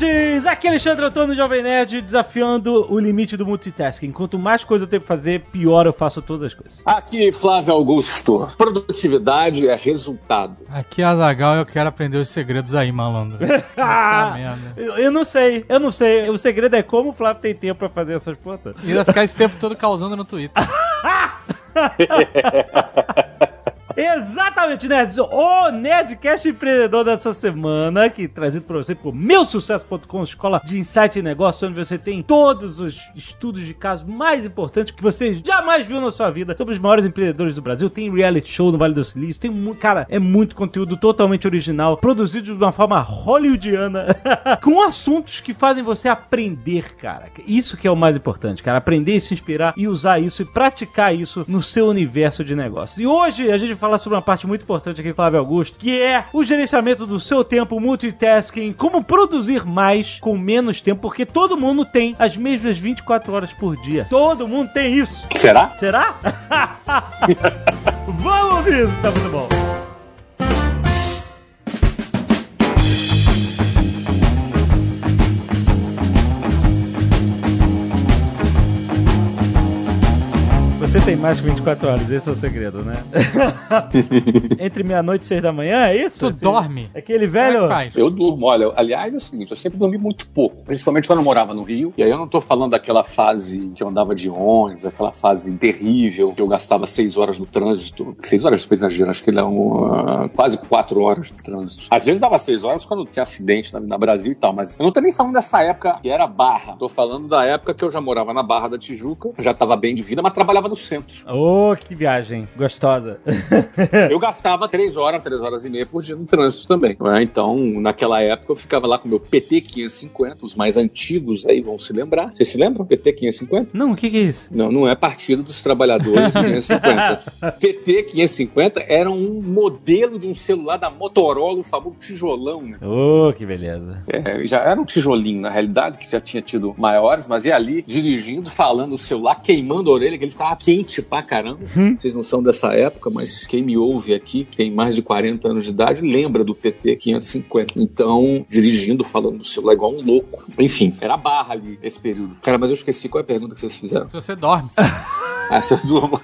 Nerds! Aqui é Alexandre Antônio Jovem Nerd desafiando o limite do multitasking. Quanto mais coisa eu tenho que fazer, pior eu faço todas as coisas. Aqui, Flávio Augusto. Produtividade é resultado. Aqui é Azagal eu quero aprender os segredos aí, malandro. Ah, merda. eu, eu não sei, eu não sei. O segredo é como o Flávio tem tempo pra fazer essas putas. E vai ficar esse tempo todo causando no Twitter. Exatamente, nerds! O Nerdcast empreendedor dessa semana, que trazido pra você por meusucesso.com, escola de insight e negócio, onde você tem todos os estudos de casos mais importantes que você jamais viu na sua vida sobre os maiores empreendedores do Brasil. Tem reality show no Vale do Silício, tem cara, é muito conteúdo totalmente original, produzido de uma forma hollywoodiana, com assuntos que fazem você aprender, cara. Isso que é o mais importante, cara, aprender e se inspirar e usar isso e praticar isso no seu universo de negócios. E hoje a gente falar sobre uma parte muito importante aqui, Flávio Augusto, que é o gerenciamento do seu tempo, multitasking, como produzir mais com menos tempo, porque todo mundo tem as mesmas 24 horas por dia. Todo mundo tem isso. Será? Será? Vamos ouvir isso, tá muito bom. Você tem mais que 24 horas, esse é o segredo, né? Entre meia-noite e seis da manhã, é isso? Tu Esse- dorme? Aquele Como é velho. que faz? Eu durmo. Olha, aliás, é o seguinte, eu sempre dormi muito pouco. Principalmente quando eu morava no Rio. E aí eu não tô falando daquela fase que eu andava de ônibus, aquela fase terrível, que eu gastava seis horas no trânsito. Seis horas foi exagero, acho que ele é um, ah, quase quatro horas no trânsito. Às vezes dava seis horas quando tinha acidente na, na Brasil e tal, mas eu não tô nem falando dessa época que era Barra. Tô falando da época que eu já morava na Barra da Tijuca, já tava bem de vida, mas trabalhava no centro. Oh, que viagem gostosa. Eu gastava três horas, três horas e meia por dia no trânsito também. não é? Então, naquela época, eu ficava lá com o meu PT 550, os mais antigos aí vão se lembrar. Vocês se lembram? PT 550? Não, o que, que é isso? Não, não é Partido dos Trabalhadores 550. PT 550 era um modelo de um celular da Motorola, o famoso tijolão, né? Oh, que beleza. É, já era um tijolinho, na realidade, que já tinha tido maiores, mas ia ali dirigindo, falando no celular, queimando a orelha, que ele ficava quente pra caramba. Vocês não são dessa época, mas quem me ouve aqui, que tem mais de 40 anos de idade, lembra do PT 550. Então, dirigindo, falando no celular igual um louco. Enfim, era barra ali esse período. Cara, mas eu esqueci qual é a pergunta que vocês fizeram. Se você dorme. Ah, se eu durmo.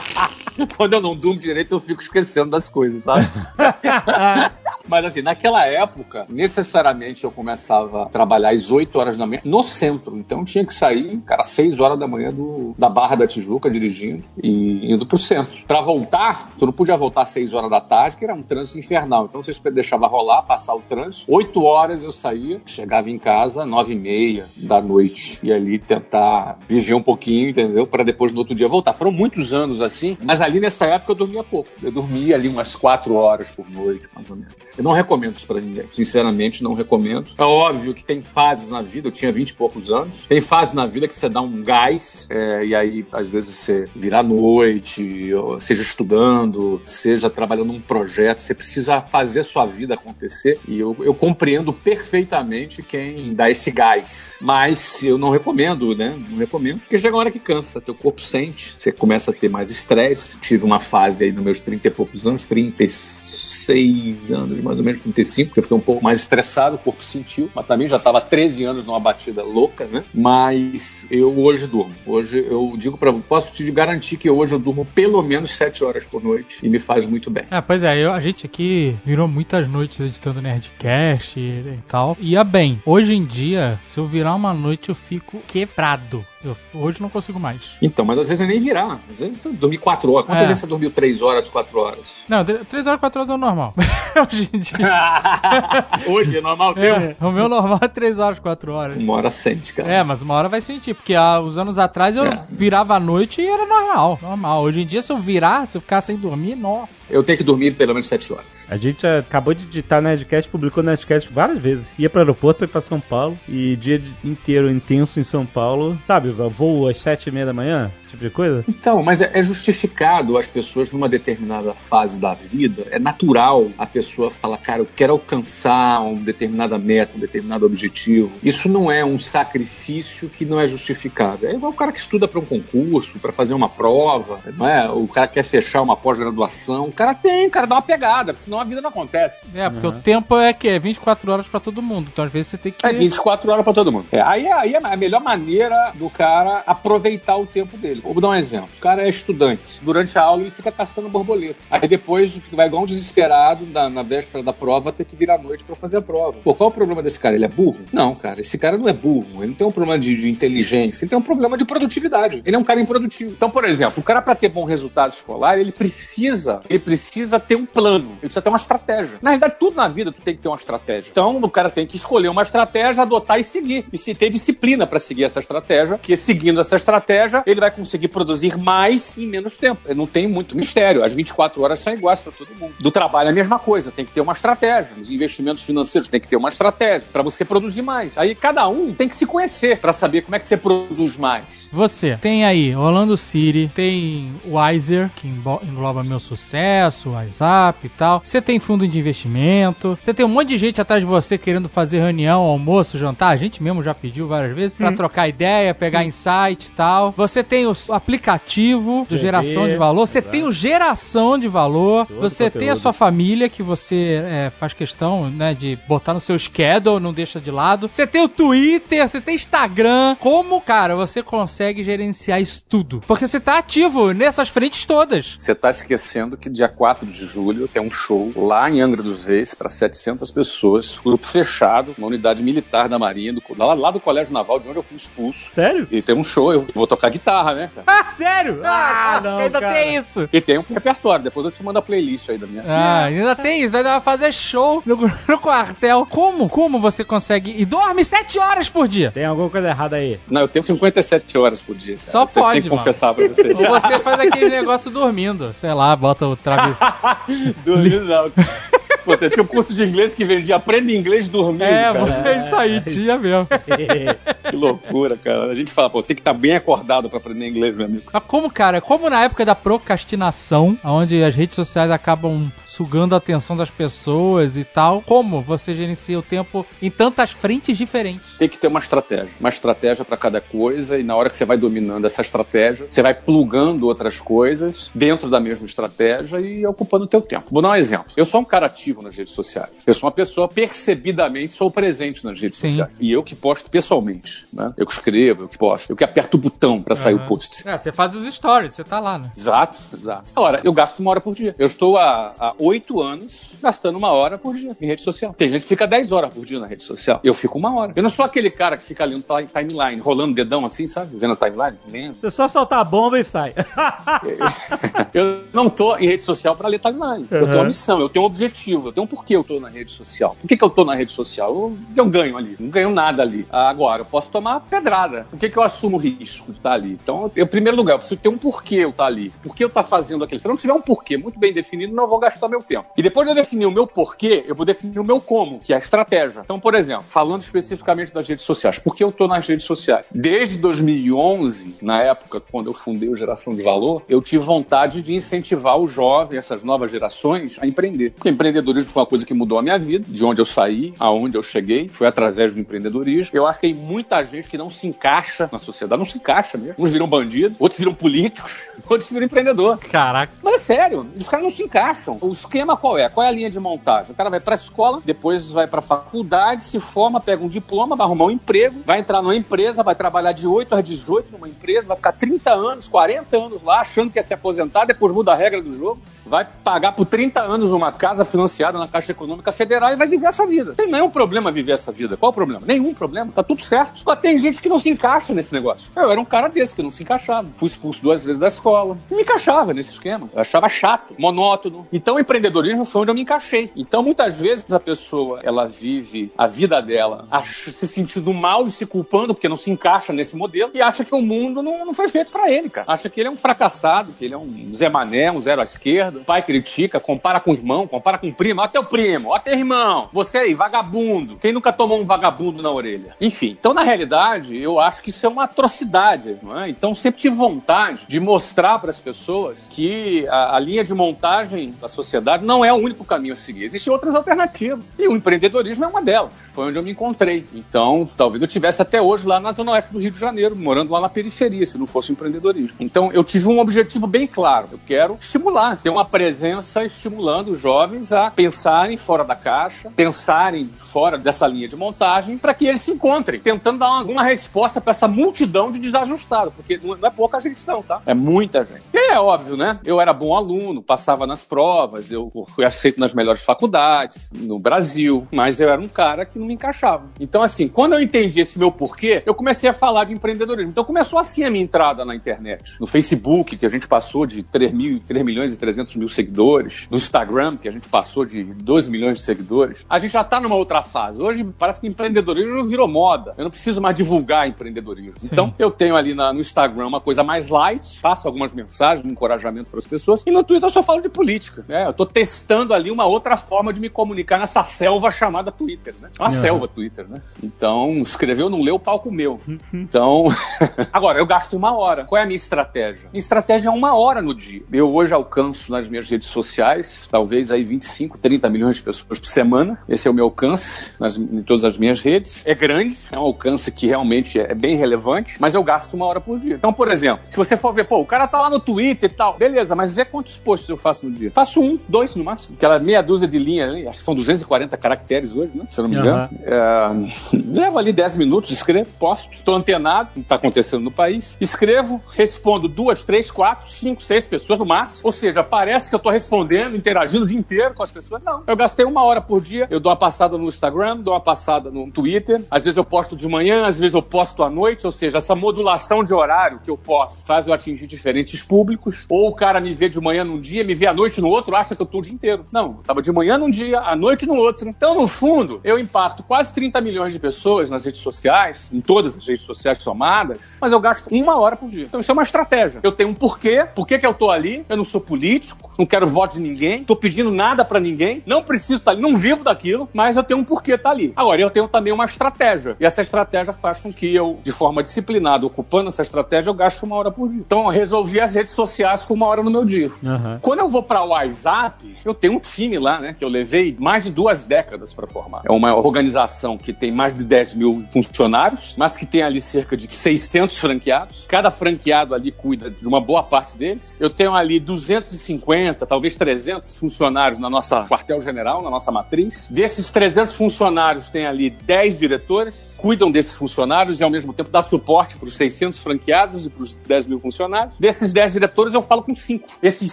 Quando eu não durmo direito, eu fico esquecendo das coisas, sabe? Mas assim, naquela época, necessariamente eu começava a trabalhar às 8 horas da manhã no centro. Então tinha que sair, cara, às 6 horas da manhã do, da Barra da Tijuca dirigindo e indo pro centro. Pra voltar, tu não podia voltar às 6 horas da tarde, que era um trânsito infernal. Então você deixava rolar, passar o trânsito. 8 horas eu saía, chegava em casa 9 e meia da noite. E ali tentar viver um pouquinho, entendeu? Pra depois no outro dia voltar. Foram muitos anos assim, mas ali nessa época eu dormia pouco. Eu dormia ali umas 4 horas por noite, mais ou menos. Eu não recomendo isso pra ninguém. Sinceramente, não recomendo. É óbvio que tem fases na vida, eu tinha 20 e poucos anos. Tem fases na vida que você dá um gás, é, e aí, às vezes, você vira à noite, seja estudando, seja trabalhando num projeto, você precisa fazer a sua vida acontecer. E eu, eu compreendo perfeitamente quem dá esse gás. Mas eu não recomendo, né? Não recomendo, porque chega uma hora que cansa, teu corpo sente, você começa a ter mais estresse. Tive uma fase aí nos meus 30 e poucos anos, 36 anos, mais ou menos 35, que eu fiquei um pouco mais estressado, o corpo sentiu, mas também já estava 13 anos numa batida louca, né? Mas eu hoje durmo. Hoje eu digo para posso te garantir que hoje eu durmo pelo menos 7 horas por noite e me faz muito bem. Ah, pois é, eu- a gente aqui virou muitas noites editando Nerdcast e, e tal. Ia bem. Hoje em dia, se eu virar uma noite, eu fico quebrado. Eu, hoje não consigo mais. Então, mas às vezes é nem virar. Às vezes você dormir 4 horas. Quantas É. vezes você dormiu 3 horas, 4 horas? Não, 3 horas, 4 horas é o normal. Hoje em dia. hoje é normal teu? É, o meu normal é 3 horas, 4 horas. Uma hora sente, cara. É, mas uma hora vai sentir, porque há uns anos atrás eu É. virava à noite e era normal, normal. Hoje em dia, se eu virar, se eu ficar sem dormir, nossa. Eu tenho que dormir pelo menos 7 horas. A gente acabou de editar Nerdcast, publicou Nerdcast várias vezes. Ia pro aeroporto pra ir pra São Paulo e dia inteiro intenso em São Paulo. Sabe, voo às sete e meia da manhã, esse tipo de coisa. Então, mas é, é justificado as pessoas numa determinada fase da vida. É natural a pessoa falar, cara, eu quero alcançar uma determinada meta, um determinado objetivo. Isso não é um sacrifício que não é justificado. É igual o cara que estuda para um concurso, para fazer uma prova, não é? O cara quer fechar uma pós-graduação. O cara tem, o cara dá uma pegada, senão a vida não acontece. É, porque uhum. o tempo é que é 24 horas para todo mundo. Então às vezes você tem que É 24 horas para todo mundo. É, aí, aí é a melhor maneira do cara aproveitar o tempo dele. Vou dar um exemplo. O cara é estudante. Durante a aula ele fica caçando borboleta. Aí depois vai igual um desesperado na, na véspera da prova ter que vir à noite para fazer a prova. Pô, qual é o problema desse cara? Ele é burro? Não, cara. Esse cara não é burro. Ele não tem um problema de, de inteligência. Ele tem um problema de produtividade. Ele é um cara improdutivo. Então, por exemplo, o cara para ter bom resultado escolar, ele precisa, ele precisa ter um plano. Ele precisa ter uma estratégia. Na realidade, tudo na vida tu tem que ter uma estratégia. Então, o cara tem que escolher uma estratégia, adotar e seguir. E se ter disciplina para seguir essa estratégia, que seguindo essa estratégia, ele vai conseguir produzir mais em menos tempo. Não tem muito mistério. As 24 horas são iguais para todo mundo. Do trabalho é a mesma coisa. Tem que ter uma estratégia. Os investimentos financeiros tem que ter uma estratégia para você produzir mais. Aí cada um tem que se conhecer para saber como é que você produz mais. Você tem aí Orlando City, tem Wiser, que engloba meu sucesso, WhatsApp e tal. Você tem fundo de investimento. Você tem um monte de gente atrás de você querendo fazer reunião, almoço, jantar. A gente mesmo já pediu várias vezes para hum. trocar ideia, pegar hum. insight e tal. Você tem o aplicativo do TV, geração de valor. Você tem o geração de valor. Todo você conteúdo. tem a sua família que você é, faz questão, né, de botar no seu schedule, não deixa de lado. Você tem o Twitter, você tem Instagram. Como, cara, você consegue gerenciar isso tudo? Porque você tá ativo nessas frentes todas. Você tá esquecendo que dia 4 de julho tem um show lá em Angra dos Reis para 700 pessoas, grupo fechado, uma unidade militar da Marinha, do, lá, lá do Colégio Naval, de onde eu fui expulso. Sério? E tem um show, eu vou tocar guitarra, né, cara? Ah, sério? Ah, ah não, ainda cara. tem isso. E tem um repertório, depois eu te mando a playlist aí da minha. Ah, ainda tem isso, vai fazer show no, no quartel. Como? Como você consegue? E dorme 7 horas por dia? Tem alguma coisa errada aí? Não, eu tenho 57 horas por dia. Cara. Só pode, Tem que confessar pra você. Ou você faz aquele negócio dormindo, sei lá, bota o travesseiro. dormindo não. Pô, tinha um curso de inglês que vendia aprenda inglês dormindo. É, cara. é isso aí, tinha mesmo. que loucura, cara. A gente fala, pô, tem que estar tá bem acordado pra aprender inglês, meu amigo. Mas como, cara, como na época da procrastinação, onde as redes sociais acabam sugando a atenção das pessoas e tal, como você gerencia o tempo em tantas frentes diferentes? Tem que ter uma estratégia. Uma estratégia para cada coisa e na hora que você vai dominando essa estratégia, você vai plugando outras coisas dentro da mesma estratégia e ocupando o teu tempo. Vou dar um exemplo. Eu sou um cara ativo nas redes sociais. Eu sou uma pessoa percebidamente sou presente nas redes Sim. sociais. E eu que posto pessoalmente, né? Eu que escrevo, eu que posto, eu que aperto o botão para uhum. sair o post. É, você faz os stories, você tá lá, né? Exato, exato. Agora, eu gasto uma hora por dia. Eu estou há oito anos gastando uma hora por dia em rede social. Tem gente que fica 10 horas por dia na rede social. Eu fico uma hora. Eu não sou aquele cara que fica ali no timeline, rolando dedão assim, sabe? Vendo a timeline. Lendo. Você só soltar a bomba e sai. eu não tô em rede social para ler timeline. Uhum. Eu tenho uma missão, eu tenho um objetivo, eu tenho um porquê eu tô na rede social. Por que, que eu tô na rede social? Eu, eu ganho ali. Não ganho nada ali. Agora, eu posso tomar pedrada. Por que, que eu assumo o risco de estar ali? Então, em primeiro lugar, eu preciso ter um porquê eu estar ali. Por que eu estar fazendo aquilo? Se eu não tiver um porquê muito bem definido, não vou gastar meu tempo. E depois de eu definir o meu porquê, eu vou definir o meu como, que é a estratégia. Então, por exemplo, falando especificamente das redes sociais, por que eu estou nas redes sociais? Desde 2011, na época quando eu fundei o Geração de Valor, eu tive vontade de incentivar os jovens, essas novas gerações, a empreender. Porque empreendedorismo foi uma coisa que mudou a minha vida, de onde eu saí, aonde eu cheguei, foi através do empreendedorismo. Eu acho que tem muita gente que não se encaixa na sociedade, não se encaixa mesmo. Uns viram bandido, outros viram políticos, outros viram empreendedor. Caraca. Mas é sério, os caras não se encaixam. O esquema qual é? Qual é a linha de montagem? O cara vai pra escola, depois vai pra faculdade, se forma, pega um diploma, vai arrumar um emprego, vai entrar numa empresa, vai trabalhar de 8 às 18 numa empresa, vai ficar 30 anos, 40 anos lá, achando que ia se aposentar, depois muda a regra do jogo, vai pagar por 30 anos uma casa financiada na Caixa Econômica Federal e vai viver essa vida. Tem nenhum problema viver essa vida. Qual o problema? Nenhum problema. Tá tudo certo. Só tem gente que não se encaixa nesse negócio. Eu era um cara desse que não se encaixava. Fui expulso duas vezes da escola. Me encaixava nesse esquema. Eu achava chato, monótono. Então, empreendedorismo foi onde eu me encaixei. Então, muitas vezes a pessoa, ela vive a vida dela se sentindo mal e se culpando porque não se encaixa nesse modelo e acha que o mundo não, não foi feito para ele, cara. Acha que ele é um fracassado, que ele é um Zé Mané, um zero à esquerda. O pai critica, compara com o irmão, compara com o primo. Ó, teu primo, ó, teu irmão. Você aí, vagabundo. Quem nunca tomou um vagabundo na orelha? Enfim, então, na realidade, eu acho que isso é uma atrocidade, não é? Então, sempre tive vontade de mostrar para as pessoas que a, a linha de montagem da sociedade não é o único caminho a seguir. Existem outras alternativas. E o empreendedorismo é uma delas. Foi onde eu me encontrei. Então, talvez eu tivesse até hoje lá na zona oeste do Rio de Janeiro, morando lá na periferia, se não fosse empreendedorismo. Então, eu tive um objetivo bem claro. Eu quero estimular, ter uma presença estimulando os jovens a pensarem fora da caixa, pensarem fora dessa linha de montagem, para que eles se encontrem, tentando dar alguma resposta para essa multidão de desajustados, porque não é pouca gente não, tá? É muita gente. E é óbvio, né? Eu era bom aluno, passava nas provas, eu fui aceito nas melhores faculdades no Brasil, mas eu era um cara que não me encaixava. Então, assim, quando eu entendi esse meu porquê, eu comecei a falar de empreendedorismo. Então, começou assim a minha entrada na internet. No Facebook, que a gente passou de 3, mil, 3 milhões e 300 mil seguidores. No Instagram, que a gente passou de 12 milhões de seguidores. A gente já tá numa outra fase. Hoje, parece que empreendedorismo virou moda. Eu não preciso mais divulgar empreendedorismo. Sim. Então, eu tenho ali na, no Instagram uma coisa mais light, faço algumas mensagens de encorajamento para as pessoas. E no Twitter eu só falo de política. Né? Eu tô testando ali uma outra forma de me comunicar nessa selva chamada Twitter, né? Uma uhum. selva Twitter, né? Então, escreveu, não leu, palco meu. Então, agora, eu gasto uma hora. Qual é a minha estratégia? Minha estratégia é uma hora no dia. Eu hoje alcanço nas minhas redes sociais, talvez aí 25, 30 milhões de pessoas por semana. Esse é o meu alcance nas, em todas as minhas redes. É grande, é um alcance que realmente é bem relevante, mas eu gasto uma hora por dia. Então, por exemplo, se você for ver, pô, o cara tá lá no Twitter e tal, beleza, mas vê quantos posts eu faço no dia. Faço um, dois no máximo. Aquela meia dúzia de linha ali, acho que são 240 caracteres hoje, né? Se eu não me engano. Uhum. É, levo ali 10 minutos, escrevo, posto, tô antenado, o que tá acontecendo no país, escrevo, respondo duas, três, quatro, cinco, seis pessoas no máximo. Ou seja, parece que eu tô respondendo, interagindo o dia inteiro com as pessoas. Não. Eu gastei uma hora por dia, eu dou uma passada no Instagram, dou uma passada no Twitter, às vezes eu posto de manhã, às vezes eu posto à noite, ou seja, essa modulação de horário que eu posto faz eu atingir diferentes públicos, ou o cara me vê de manhã num dia, me vê à noite no outro, acha que eu tô o dia inteiro. Não, eu tava de manhã num dia, à noite no outro. Então, no fundo, eu impacto quase 30 milhões de pessoas nas redes sociais, em todas as redes sociais somadas, mas eu gasto uma hora por dia. Então, isso é uma estratégia. Eu tenho um porquê, por que eu tô ali, eu não sou político, não quero voto de ninguém, tô pedindo nada para ninguém, não preciso estar ali, não vivo daquilo, mas eu tenho um porquê estar ali. Agora, eu tenho também uma estratégia, e essa estratégia faz com que eu, de forma disciplinada, ocupando essa estratégia, eu gasto uma hora por dia. Então, eu resolvi as redes sociais com uma hora no meu dia. Uhum. Quando eu vou para o WhatsApp, eu tenho um time lá, né, que eu levei mais de duas décadas para formar. É uma organização que tem mais de 10 mil funcionários, mas que tem ali cerca de 600 franqueados. Cada franqueado ali cuida de uma boa parte deles. Eu tenho ali 250, talvez 300 funcionários na nossa quartel-general, na nossa matriz. Desses 300 funcionários, tem ali 10 diretores, cuidam desses funcionários e ao mesmo tempo dá suporte para os 600 franqueados e para os 10 mil funcionários. Desses 10 diretores, eu falo com 5. Esses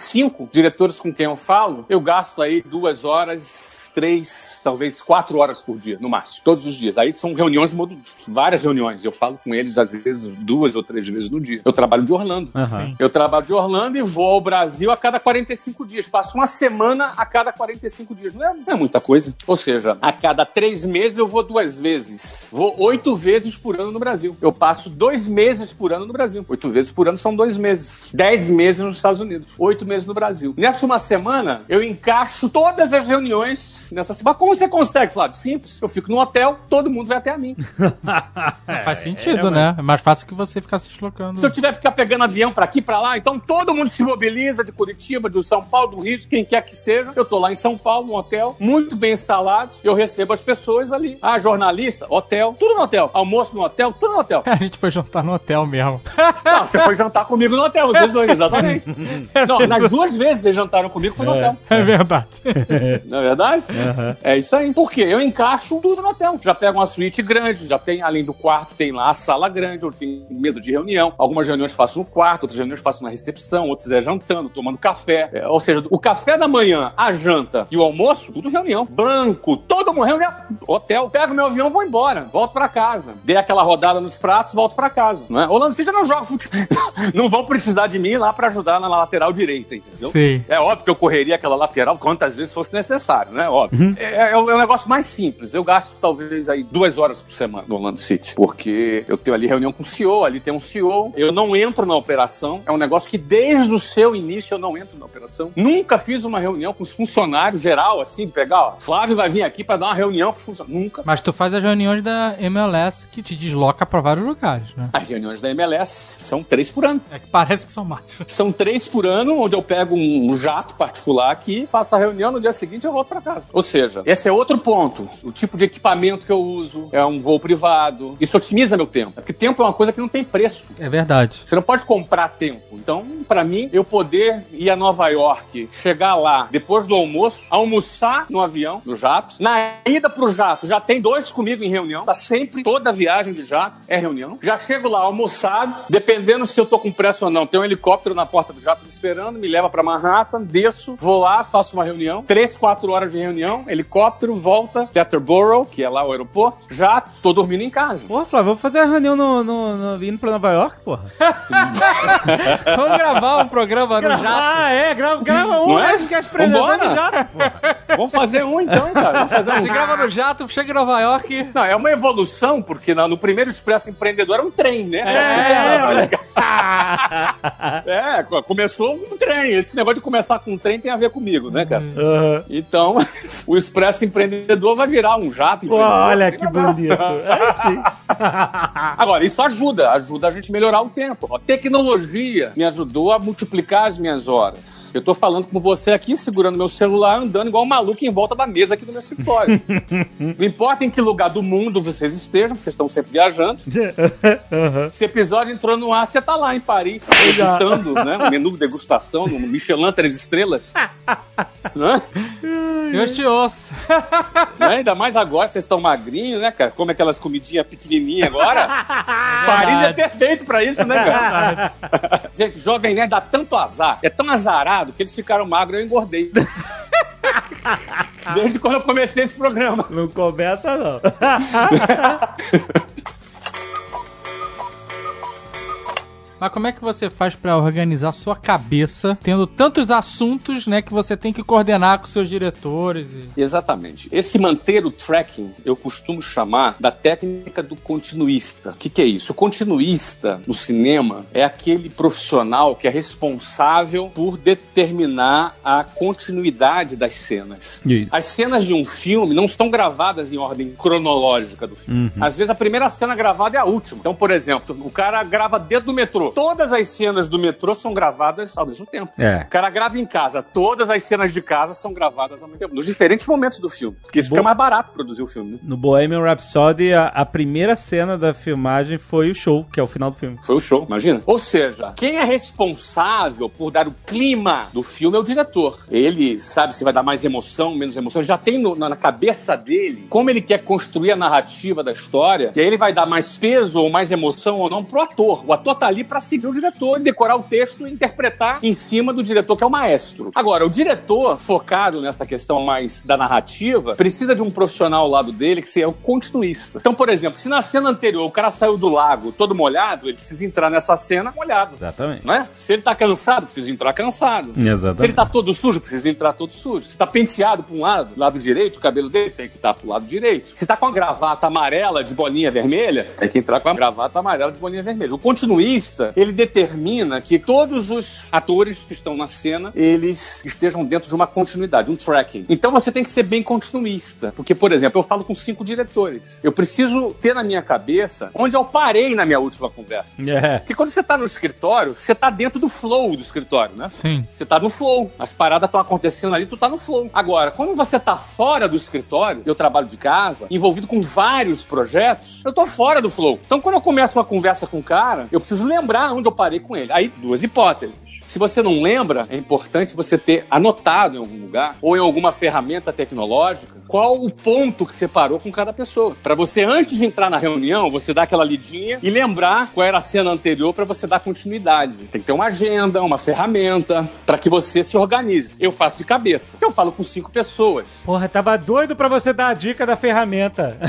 5 diretores com quem eu falo, eu gasto aí duas horas três, talvez quatro horas por dia, no máximo, todos os dias. Aí são reuniões, várias reuniões. Eu falo com eles, às vezes, duas ou três vezes no dia. Eu trabalho de Orlando. Uhum. Eu trabalho de Orlando e vou ao Brasil a cada 45 dias. Passo uma semana a cada 45 dias. Não é, não é muita coisa. Ou seja, a cada três meses eu vou duas vezes. Vou oito vezes por ano no Brasil. Eu passo dois meses por ano no Brasil. Oito vezes por ano são dois meses. Dez meses nos Estados Unidos. Oito meses no Brasil. Nessa uma semana, eu encaixo todas as reuniões nessa semana. Como você consegue, Flávio? Simples. Eu fico no hotel, todo mundo vai até a mim. é, faz sentido, é, né? É mais fácil que você ficar se deslocando. Se eu tiver que ficar pegando avião para aqui para lá, então todo mundo se mobiliza de Curitiba, de São Paulo, do Rio, quem quer que seja. Eu tô lá em São Paulo, no hotel, muito bem instalado. Eu recebo as pessoas ali. Ah, jornalista, hotel, tudo no hotel. Almoço no hotel, tudo no hotel. A gente foi jantar no hotel mesmo. Não, você foi jantar comigo no hotel, vocês dois, exatamente. É Não, nas duas vezes vocês jantaram comigo, foi no é, hotel. É verdade. Não é verdade? Uhum. É isso aí. Por quê? Eu encaixo tudo no hotel. Já pego uma suíte grande, já tem, além do quarto, tem lá a sala grande, onde tem mesa de reunião. Algumas reuniões faço no quarto, outras reuniões faço na recepção, outras é jantando, tomando café. É, ou seja, o café da manhã, a janta e o almoço, tudo reunião. Branco, todo mundo reunião. Hotel. Pego meu avião, vou embora. Volto pra casa. Dei aquela rodada nos pratos, volto pra casa. Não é? Orlando City não joga futebol. não vão precisar de mim lá pra ajudar na lateral direita, entendeu? Sim. É óbvio que eu correria aquela lateral quantas vezes fosse necessário, né? Óbvio. Uhum. É, é, é, um negócio mais simples. Eu gasto talvez aí duas horas por semana no Orlando City, porque eu tenho ali reunião com o CEO, ali tem um CEO, eu não entro na operação. É um negócio que desde o seu início eu não entro na operação. Nunca fiz uma reunião com os funcionários geral, assim, de pegar, ó, Flávio vai vir aqui para dar uma reunião com os funcionários. Nunca. Mas tu faz as reuniões da MLS que te desloca para vários lugares, né? As reuniões da MLS são três por ano. É que parece que são mais. São três por ano, onde eu pego um jato particular aqui, faço a reunião, no dia seguinte eu volto para casa. Ou seja, esse é outro ponto. O tipo de equipamento que eu uso é um voo privado. Isso otimiza meu tempo. Porque tempo é uma coisa que não tem preço. É verdade. Você não pode comprar tempo. Então, para mim, eu poder ir a Nova York, chegar lá depois do almoço, almoçar no avião, no jato. Na ida pro jato, já tem dois comigo em reunião. Tá sempre, toda viagem de jato é reunião. Já chego lá almoçado, dependendo se eu tô com pressa ou não. Tem um helicóptero na porta do jato me esperando, me leva para Manhattan, desço, vou lá, faço uma reunião. Três, quatro horas de reunião, helicóptero, volta, Teterboro, que é lá o aeroporto. Jato, tô dormindo em casa. Porra, Flávio, vou fazer a reunião no, no, no, indo pra Nova York, porra. Vamos gravar um programa no jato. Ah, é, grava, grava um, Não é? que as no jato, porra. Vamos fazer um então, cara. Vamos fazer um. Você grava no jato, chega em Nova York. Não, é uma evolução, porque no, no primeiro Expresso Empreendedor era um trem, né? É, é, é, começou um trem. Esse negócio de começar com um trem tem a ver comigo, né, cara? Uhum. Então, o Expresso Empreendedor vai virar um jato. Pô, olha que bonito. É sim. Agora, isso ajuda, ajuda a gente a melhorar o tempo. A tecnologia me ajudou a multiplicar as minhas horas. Eu tô falando com você aqui, segurando meu celular, andando igual um maluco em volta da mesa aqui no meu escritório. Não importa em que lugar do mundo vocês estejam, vocês estão sempre viajando. Uhum. Esse episódio entrou no ar, você tá lá em Paris, degustando, né? Um menu de degustação, no Michelin Três Estrelas. né? Eu te ouço. Né? Ainda mais agora, vocês estão magrinhos, né, cara? Come aquelas comidinhas pequenininhas agora. Paris é perfeito pra isso, né, cara? Gente, Jovem Nerd dá tanto azar, é tão azarado que eles ficaram magros e eu engordei. Desde quando eu comecei esse programa. Não comenta, não. Mas como é que você faz para organizar sua cabeça, tendo tantos assuntos, né, que você tem que coordenar com seus diretores? E... Exatamente. Esse manter o tracking, eu costumo chamar da técnica do continuista. O que, que é isso? O continuista no cinema é aquele profissional que é responsável por determinar a continuidade das cenas. As cenas de um filme não estão gravadas em ordem cronológica do filme. Uhum. Às vezes a primeira cena gravada é a última. Então, por exemplo, o cara grava dentro do metrô todas as cenas do metrô são gravadas ao mesmo tempo. É. O cara grava em casa, todas as cenas de casa são gravadas ao mesmo tempo, nos diferentes momentos do filme. Porque isso Bo- fica mais barato produzir o filme, né? No Bohemian Rhapsody, a, a primeira cena da filmagem foi o show, que é o final do filme. Foi o show, imagina. Ou seja, quem é responsável por dar o clima do filme é o diretor. Ele sabe se vai dar mais emoção, menos emoção. Já tem no- na na cabeça dele como ele quer construir a narrativa da história. E aí ele vai dar mais peso ou mais emoção ou não pro ator. O ator tá ali pra seguir o diretor, decorar o texto e interpretar em cima do diretor, que é o maestro. Agora, o diretor, focado nessa questão mais da narrativa, precisa de um profissional ao lado dele que é o continuista. Então, por exemplo, se na cena anterior o cara saiu do lago todo molhado, ele precisa entrar nessa cena molhado. Exatamente. Né? Se ele tá cansado, precisa entrar cansado. Se ele Exatamente. tá todo sujo, precisa entrar todo sujo. Se tá penteado pra um lado, lado direito, o cabelo dele tem que estar pro lado direito. Se tá com a gravata amarela de bolinha vermelha, tem que entrar com a gravata amarela de bolinha vermelha. O continuista, ele determina que todos os atores que estão na cena, eles estejam dentro de uma continuidade, um tracking. Então você tem que ser bem continuista. Porque, por exemplo, eu falo com cinco diretores. Eu preciso ter na minha cabeça onde eu parei na minha última conversa. É. Porque quando você tá no escritório, você tá dentro do flow do escritório, né? Sim. Você tá no flow. As paradas estão acontecendo ali, tu tá no flow. Agora, quando você tá fora do escritório, eu trabalho de casa, envolvido com vários projetos, eu tô fora do flow. Então, quando eu começo uma conversa com o cara, eu preciso lembrar lembrar onde eu parei com ele. Aí, duas hipóteses. Se você não lembra, é importante você ter anotado em algum lugar ou em alguma ferramenta tecnológica qual o ponto que você parou com cada pessoa. Para você, antes de entrar na reunião, você dar aquela lidinha e lembrar qual era a cena anterior para você dar continuidade. Tem que ter uma agenda, uma ferramenta para que você se organize. Eu faço de cabeça. Eu falo com cinco pessoas. Porra, tava doido pra você dar a dica da ferramenta.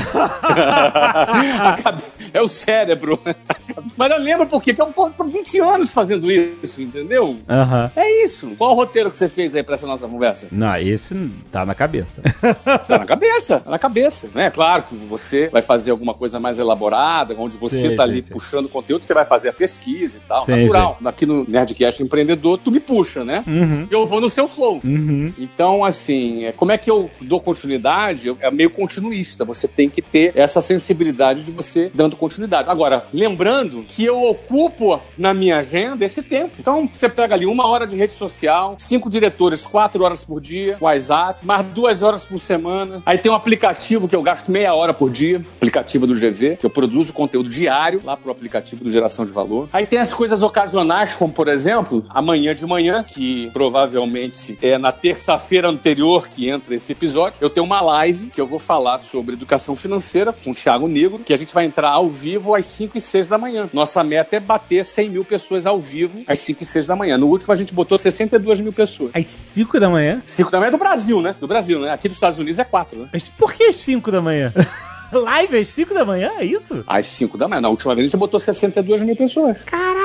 É o cérebro. Mas eu lembro por quê? Porque eu são 20 anos fazendo isso, entendeu? Aham. É isso. Qual o roteiro que você fez aí pra essa nossa conversa? Não, esse tá na cabeça. Tá na cabeça, tá na cabeça. Né? Claro que você vai fazer alguma coisa mais elaborada, onde você Sim, tá sim, ali sim. puxando conteúdo, você vai fazer a pesquisa e tal. Natural. Aqui no Nerdcast Empreendedor, tu me puxa, né? uhum. Eu vou no seu flow. Uhum. Então, assim, é, como é que eu dou continuidade? Eu- É meio continuista. Você tem que ter essa sensibilidade de você dando continuidade. Agora, lembrando que eu ocupo na minha agenda esse tempo. Então, você pega ali uma hora de rede social, cinco diretores, quatro horas por dia, WhatsApp, mais duas horas por semana. Aí tem um aplicativo que eu gasto meia hora por dia, aplicativo do GV, que eu produzo conteúdo diário lá pro aplicativo do Geração de Valor. Aí tem as coisas ocasionais, como por exemplo, amanhã de manhã, que provavelmente é na terça-feira anterior que entra esse episódio, eu tenho uma live que eu vou falar sobre educação financeira com o Thiago Negro, que a gente vai entrar ao vivo às 5 e 6 da manhã. Nossa meta é bater 100 mil pessoas ao vivo às 5 e 6 da manhã. No último a gente botou 62 mil pessoas. Às 5 da manhã? 5 da manhã é do Brasil, né? Do Brasil, né? Aqui dos Estados Unidos é 4, né? Mas por que às 5 da manhã? Live às 5 da manhã? É isso? Às 5 da manhã. Na última vez a gente botou 62 mil pessoas. Caraca!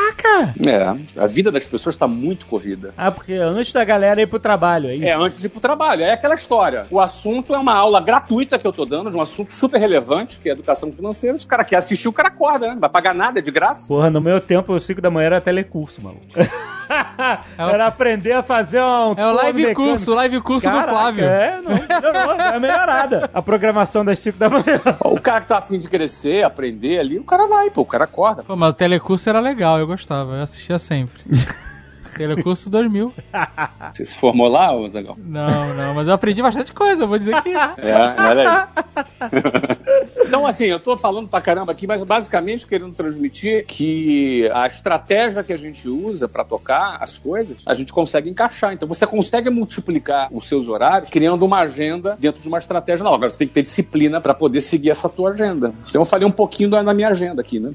É, a vida das pessoas está muito corrida. Ah, porque antes da galera ir pro trabalho, é isso? É, antes de ir pro trabalho. É aquela história. O assunto é uma aula gratuita que eu tô dando, de um assunto super relevante, que é educação financeira. Se o cara quer assistir, o cara acorda, né? Não vai pagar nada, é de graça. Porra, no meu tempo, às 5 da manhã era telecurso, maluco. era aprender a fazer um. É o live mecânico. curso, o live curso Caraca, do Flávio. É, não, melhorou, é melhorada. A programação das 5 da manhã. O cara que tá afim de crescer, aprender ali, o cara vai, pô, o cara acorda. Pô, mas o telecurso era legal, eu gostava, eu assistia sempre. telecurso 2000. Você se formou lá, ô Zagão? Não, não, mas eu aprendi bastante coisa, vou dizer que. É, olha aí. então, assim, eu tô falando pra caramba aqui, mas basicamente querendo transmitir que a estratégia que a gente usa pra tocar as coisas, a gente consegue encaixar. Então, você consegue multiplicar os seus horários criando uma agenda dentro de uma estratégia nova. Agora, você tem que ter disciplina pra poder seguir essa tua agenda. Então, eu falei um pouquinho da minha agenda aqui, né?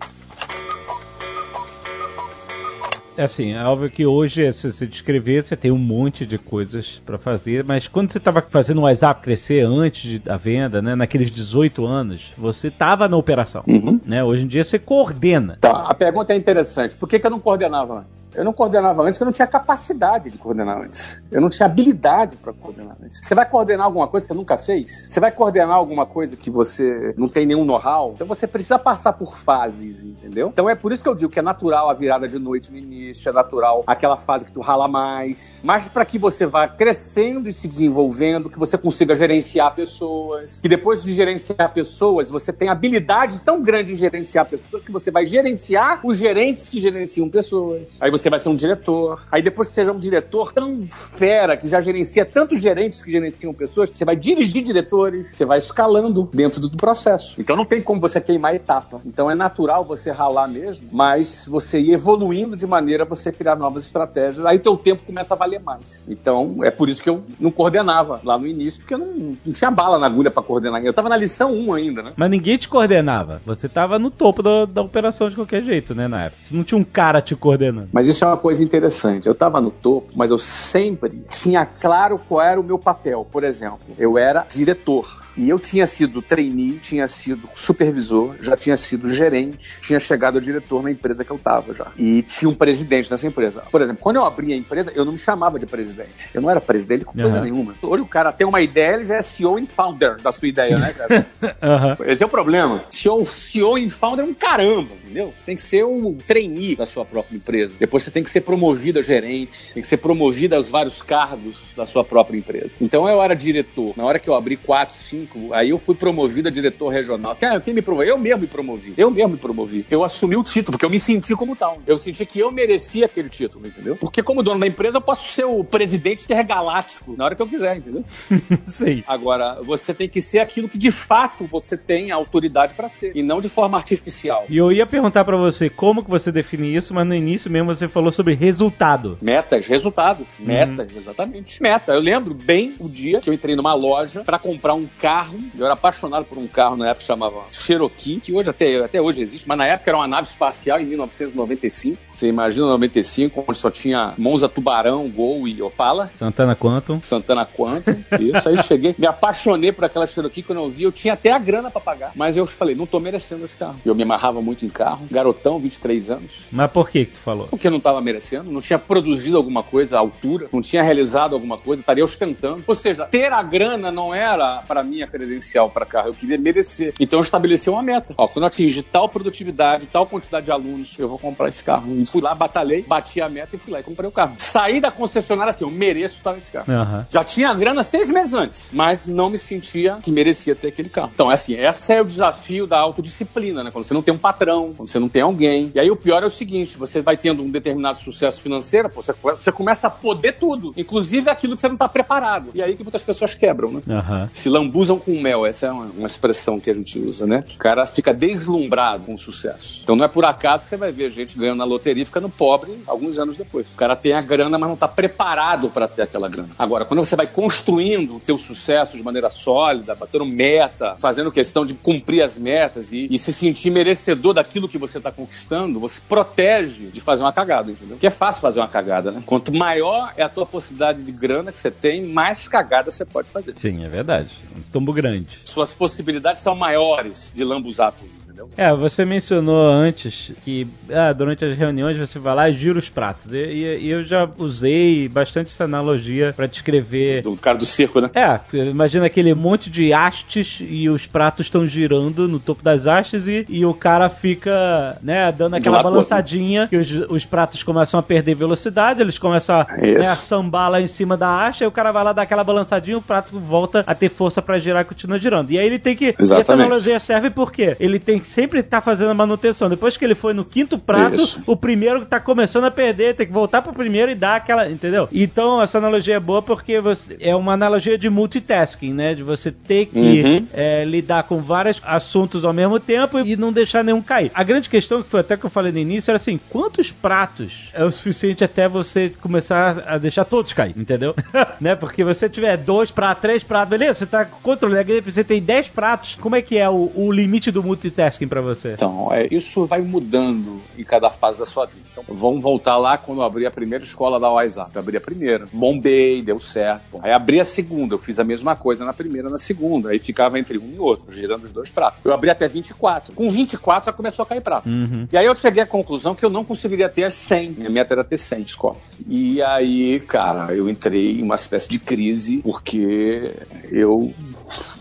É assim, é óbvio que hoje, se você descrever, você tem um monte de coisas pra fazer, mas quando você tava fazendo o WhatsApp crescer antes da venda, né, naqueles 18 anos, você tava na operação, Uhum. né? Hoje em dia você coordena. Tá, a pergunta é interessante. Por que, que eu não coordenava antes? Eu não coordenava antes porque eu não tinha capacidade de coordenar antes. Eu não tinha habilidade para coordenar antes. Você vai coordenar alguma coisa que você nunca fez? Você vai coordenar alguma coisa que você não tem nenhum know-how? Então você precisa passar por fases, entendeu? Então é por isso que eu digo que é natural a virada de noite no início, é natural aquela fase que tu rala mais. Mas para que você vá crescendo e se desenvolvendo, que você consiga gerenciar pessoas, que depois de gerenciar pessoas, você tem habilidade tão grande em gerenciar pessoas que você vai gerenciar os gerentes que gerenciam pessoas. Aí você vai ser um diretor. Aí depois que seja um diretor tão fera, que já gerencia tantos gerentes que gerenciam pessoas, você vai dirigir diretores, você vai escalando dentro do processo. Então não tem como você queimar etapa. Então é natural você ralar mesmo, mas você ir evoluindo de maneira a você criar novas estratégias. Aí teu tempo começa a valer mais. Então é por isso que eu não coordenava lá no início, porque eu não, não tinha bala na agulha para coordenar. Eu tava na lição 1 ainda, né? Mas ninguém te coordenava. Você tava no topo da, da operação de qualquer jeito, né, na época. Você não tinha um cara te coordenando. Mas isso é uma coisa interessante. Eu estava no topo, mas eu sempre tinha claro qual era o meu papel. Por exemplo, eu era diretor. E eu tinha sido trainee, tinha sido supervisor, já tinha sido gerente, tinha chegado a diretor na empresa que eu estava já. E tinha um presidente nessa empresa. Por exemplo, quando eu abri a empresa, eu não me chamava de presidente. Eu não era presidente com coisa uhum. nenhuma. Hoje o cara tem uma ideia, ele já é CEO e founder da sua ideia, né, cara? uhum. Esse é o problema. CEO, CEO founder é um caramba, entendeu? Você tem que ser um trainee da sua própria empresa. Depois você tem que ser promovido a gerente, tem que ser promovido aos vários cargos da sua própria empresa. Então eu era diretor. Na hora que eu abri 4, 5, 2005. Aí eu fui promovido a diretor regional. Cara, quem me promoveu? Eu mesmo me promovi. Eu mesmo me promovi. Eu assumi o título, porque eu me senti como tal. Eu senti que eu merecia aquele título, entendeu? Porque como dono da empresa, eu posso ser o presidente intergaláctico na hora que eu quiser, entendeu? Sim. Agora, você tem que ser aquilo que de fato você tem a autoridade para ser, e não de forma artificial. E eu ia perguntar para você como que você define isso, mas no início mesmo você falou sobre resultado. Metas, resultados. Uhum. Metas, exatamente. Meta. Eu lembro bem o dia que eu entrei numa loja para comprar um carro eu era apaixonado por um carro na época que chamava Cherokee, que hoje até, até hoje existe, mas na época era uma nave espacial em 1995. Você imagina 95, onde só tinha Monza Tubarão, Gol e Opala. Santana Quantum. Santana Quantum. Isso aí cheguei, me apaixonei por aquela Cherokee quando eu vi, eu tinha até a grana pra pagar. Mas eu falei, não tô merecendo esse carro. Eu me amarrava muito em carro, garotão, 23 anos. Mas por que que tu falou? Porque não estava merecendo, não tinha produzido alguma coisa à altura, não tinha realizado alguma coisa, estaria ostentando. Ou seja, ter a grana não era para mim credencial para carro, eu queria merecer. Então eu estabeleci uma meta. Ó, quando eu atingir tal produtividade, tal quantidade de alunos, eu vou comprar esse carro. E fui lá, batalhei, bati a meta e fui lá e comprei o carro. Saí da concessionária assim, eu mereço estar nesse carro. Aham. Já tinha a grana seis meses antes, mas não me sentia que merecia ter aquele carro. Então, é assim, esse é o desafio da autodisciplina, né? Quando você não tem um patrão, quando você não tem alguém. E aí o pior é o seguinte, você vai tendo um determinado sucesso financeiro, pô, você, você começa a poder tudo, inclusive aquilo que você não está preparado. E aí que muitas pessoas quebram, né? Aham. Se lambuzam com mel, essa é uma, uma expressão que a gente usa, né? O cara fica deslumbrado com o sucesso. Então não é por acaso que você vai ver gente ganhando na loteria e ficando pobre alguns anos depois. O cara tem a grana, mas não está preparado para ter aquela grana. Agora, quando você vai construindo o teu sucesso de maneira sólida, batendo meta, fazendo questão de cumprir as metas e, e se sentir merecedor daquilo que você está conquistando, você protege de fazer uma cagada, entendeu? Porque é fácil fazer uma cagada, né? Quanto maior é a tua possibilidade de grana que você tem, mais cagada você pode fazer. Sim, é verdade. Um grande. Suas possibilidades são maiores de lambuzar tudo, entendeu? É, você mencionou antes que ah, durante as reuniões você vai lá e gira os pratos. E, e- e eu já usei bastante essa analogia pra descrever. Do cara do circo, né? É, imagina aquele monte de hastes e os pratos estão girando no topo das hastes e, e o cara fica, né, dando aquela balançadinha que os, os pratos começam a perder velocidade, eles começam a, né, a sambar lá em cima da haste, aí o cara vai lá dar aquela balançadinha, o prato volta a ter força pra girar e continua girando. E aí ele tem que. e Essa Exatamente. analogia serve porque ele tem sempre estar fazendo a manutenção. Depois que ele foi no quinto prato, Isso. o primeiro tá começando a perder, tem que voltar pro primeiro e dar aquela. Entendeu? Então essa analogia é boa porque você, é uma analogia de multitasking, né? De você ter que Uhum. é, lidar com vários assuntos ao mesmo tempo e não deixar nenhum cair. A grande questão, que foi até que eu falei no início, era assim: quantos pratos é o suficiente até você começar a deixar todos cair, entendeu? né? Porque você tiver dois pratos, três pratos, beleza? Você tá com controle, aí você tem dez pratos. Como é que é o, o limite do multitasking pra você? Então, é, isso vai mudando em cada fase da sua vida. Então, vamos voltar lá quando eu abri a primeira escola da WhatsApp. Eu abri a primeira, bombei, deu certo. Aí abri a segunda, eu fiz a mesma coisa na primeira e na segunda. Aí ficava entre um e outro, girando os dois pratos. Eu abri até 24. Com 24 já começou a cair prato. E aí eu cheguei à conclusão que eu não conseguiria ter as 100. Minha meta era ter 100 escolas. E aí, cara, eu entrei em uma espécie de crise porque eu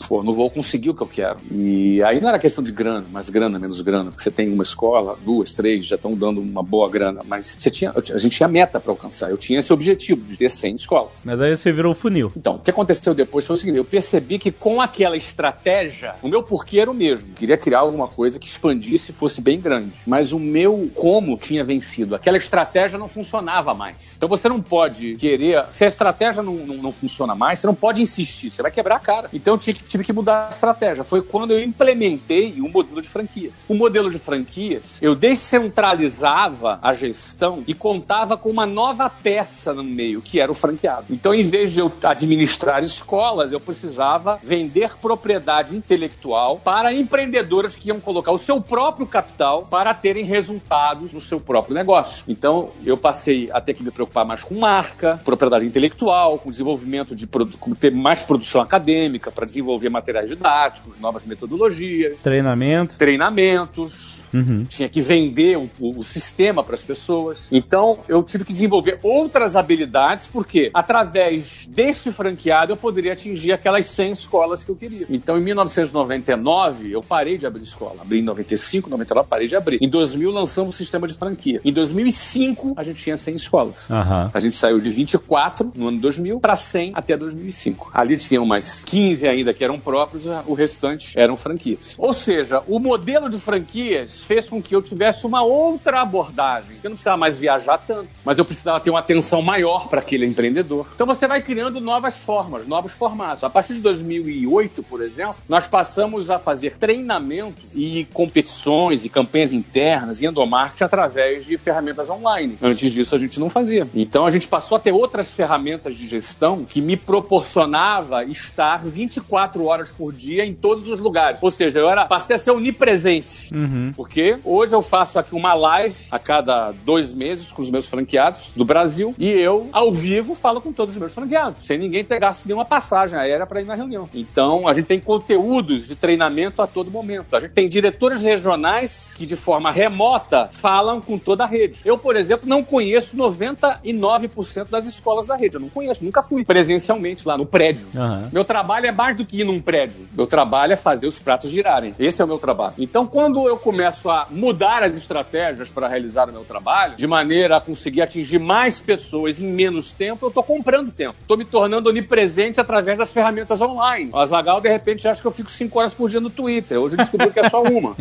pô, não vou conseguir o que eu quero. E aí não era questão de grana, mais grana, menos grana, porque você tem uma escola, duas, três, já estão dando uma boa grana, mas você tinha, a gente tinha meta para alcançar. Eu tinha esse objetivo de ter 100 escolas. Mas aí você virou o funil. Então, o que aconteceu depois foi o seguinte: eu percebi que com aquela estratégia, o meu porquê era o mesmo. Eu queria criar alguma coisa que expandisse e fosse bem grande. Mas o meu como tinha vencido. Aquela estratégia não funcionava mais. Então você não pode querer. Se a estratégia não, não, não funciona mais, você não pode insistir, você vai quebrar a cara. Então tinha que- tive que mudar a estratégia. Foi quando eu implementei um modelo de franquias. O modelo de franquias, eu descentralizava a gestão e contava com uma nova peça no meio, que era o franqueado. Então, em vez de eu administrar escolas, eu precisava vender propriedade intelectual para empreendedores que iam colocar o seu próprio capital para terem resultados no seu próprio negócio. Então, eu passei a ter que me preocupar mais com marca, propriedade intelectual, com desenvolvimento de com ter mais produção acadêmica para desenvolver materiais didáticos, novas metodologias, Treinamento. treinamentos. Uhum. tinha que vender o, o sistema para as pessoas. Então, eu tive que desenvolver outras habilidades, porque através deste franqueado eu poderia atingir aquelas 100 escolas que eu queria. Então, em 1999, eu parei de abrir escola. Abri em 95, 99, parei de abrir. Em 2000, lançamos o sistema de franquia. Em 2005, a gente tinha 100 escolas. Uhum. A gente saiu de 24 no ano 2000 para 100 até 2005. Ali tinham mais 15 ainda que eram próprios, o restante eram franquias. Ou seja, o modelo de franquias fez com que eu tivesse uma outra abordagem. Eu não precisava mais viajar tanto, mas eu precisava ter uma atenção maior para aquele empreendedor. Então você vai criando novas formas, novos formatos. A partir de 2008, por exemplo, nós passamos a fazer treinamento e competições e campanhas internas e endomarketing através de ferramentas online. Antes disso a gente não fazia. Então a gente passou a ter outras ferramentas de gestão que me proporcionava estar 24 horas por dia em todos os lugares. Ou seja, eu era, passei a ser onipresente. Uhum. Porque hoje eu faço aqui uma live a cada dois meses com os meus franqueados do Brasil e eu, ao vivo, falo com todos os meus franqueados, sem ninguém ter gasto nenhuma passagem aérea para ir na reunião. Então, a gente tem conteúdos de treinamento a todo momento. A gente tem diretores regionais que, de forma remota, falam com toda a rede. Eu, por exemplo, não conheço 99% das escolas da rede. Eu não conheço, nunca fui presencialmente lá no prédio. Uhum. Meu trabalho é mais do que ir num prédio. Meu trabalho é fazer os pratos girarem. Esse é o meu trabalho. Então, quando eu começo a mudar as estratégias para realizar o meu trabalho, de maneira a conseguir atingir mais pessoas em menos tempo, eu estou comprando tempo. Estou me tornando onipresente através das ferramentas online. O Azagal, de repente, acha que eu fico cinco horas por dia no Twitter. Hoje eu descobri que é só uma.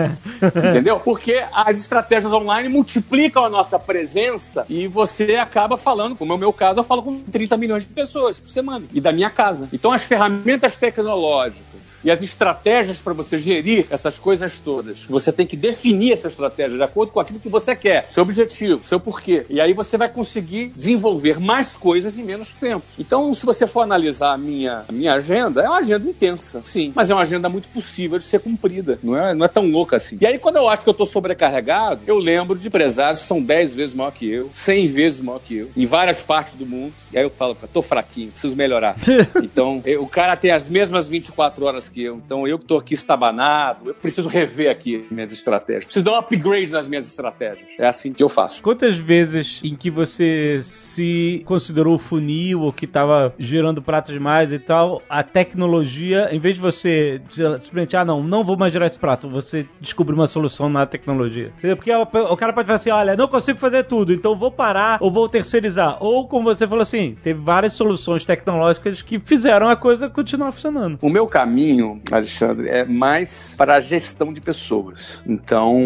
Entendeu? Porque as estratégias online multiplicam a nossa presença e você acaba falando, como é o meu caso, eu falo com 30 milhões de pessoas por semana. E da minha casa. Então, as ferramentas tecnológicas e as estratégias para você gerir essas coisas todas. Você tem que definir essa estratégia de acordo com aquilo que você quer, seu objetivo, seu porquê. E aí você vai conseguir desenvolver mais coisas em menos tempo. Então, se você for analisar a minha, a minha agenda, é uma agenda intensa, sim, mas é uma agenda muito possível de ser cumprida. Não é, não é tão louca assim. E aí, quando eu acho que eu estou sobrecarregado, eu lembro de empresários que são 10 vezes maior que eu, 100 vezes maior que eu, em várias partes do mundo. E aí eu falo, tô fraquinho, preciso melhorar. então, eu, o cara tem as mesmas 24 horas que eu. Então eu que estou aqui estabanado, eu preciso rever aqui minhas estratégias. Preciso dar um upgrade nas minhas estratégias. É assim que eu faço. Quantas vezes em que você se considerou funil ou que estava gerando pratos demais e tal, a tecnologia, em vez de você simplesmente, ah, não, não vou mais gerar esse prato, você descobriu uma solução na tecnologia. Porque o, o cara pode falar assim, olha, não consigo fazer tudo, então vou parar ou vou terceirizar. Ou, como você falou assim, teve várias soluções tecnológicas que fizeram a coisa continuar funcionando. O meu caminho Alexandre, é mais para a gestão de pessoas. Então,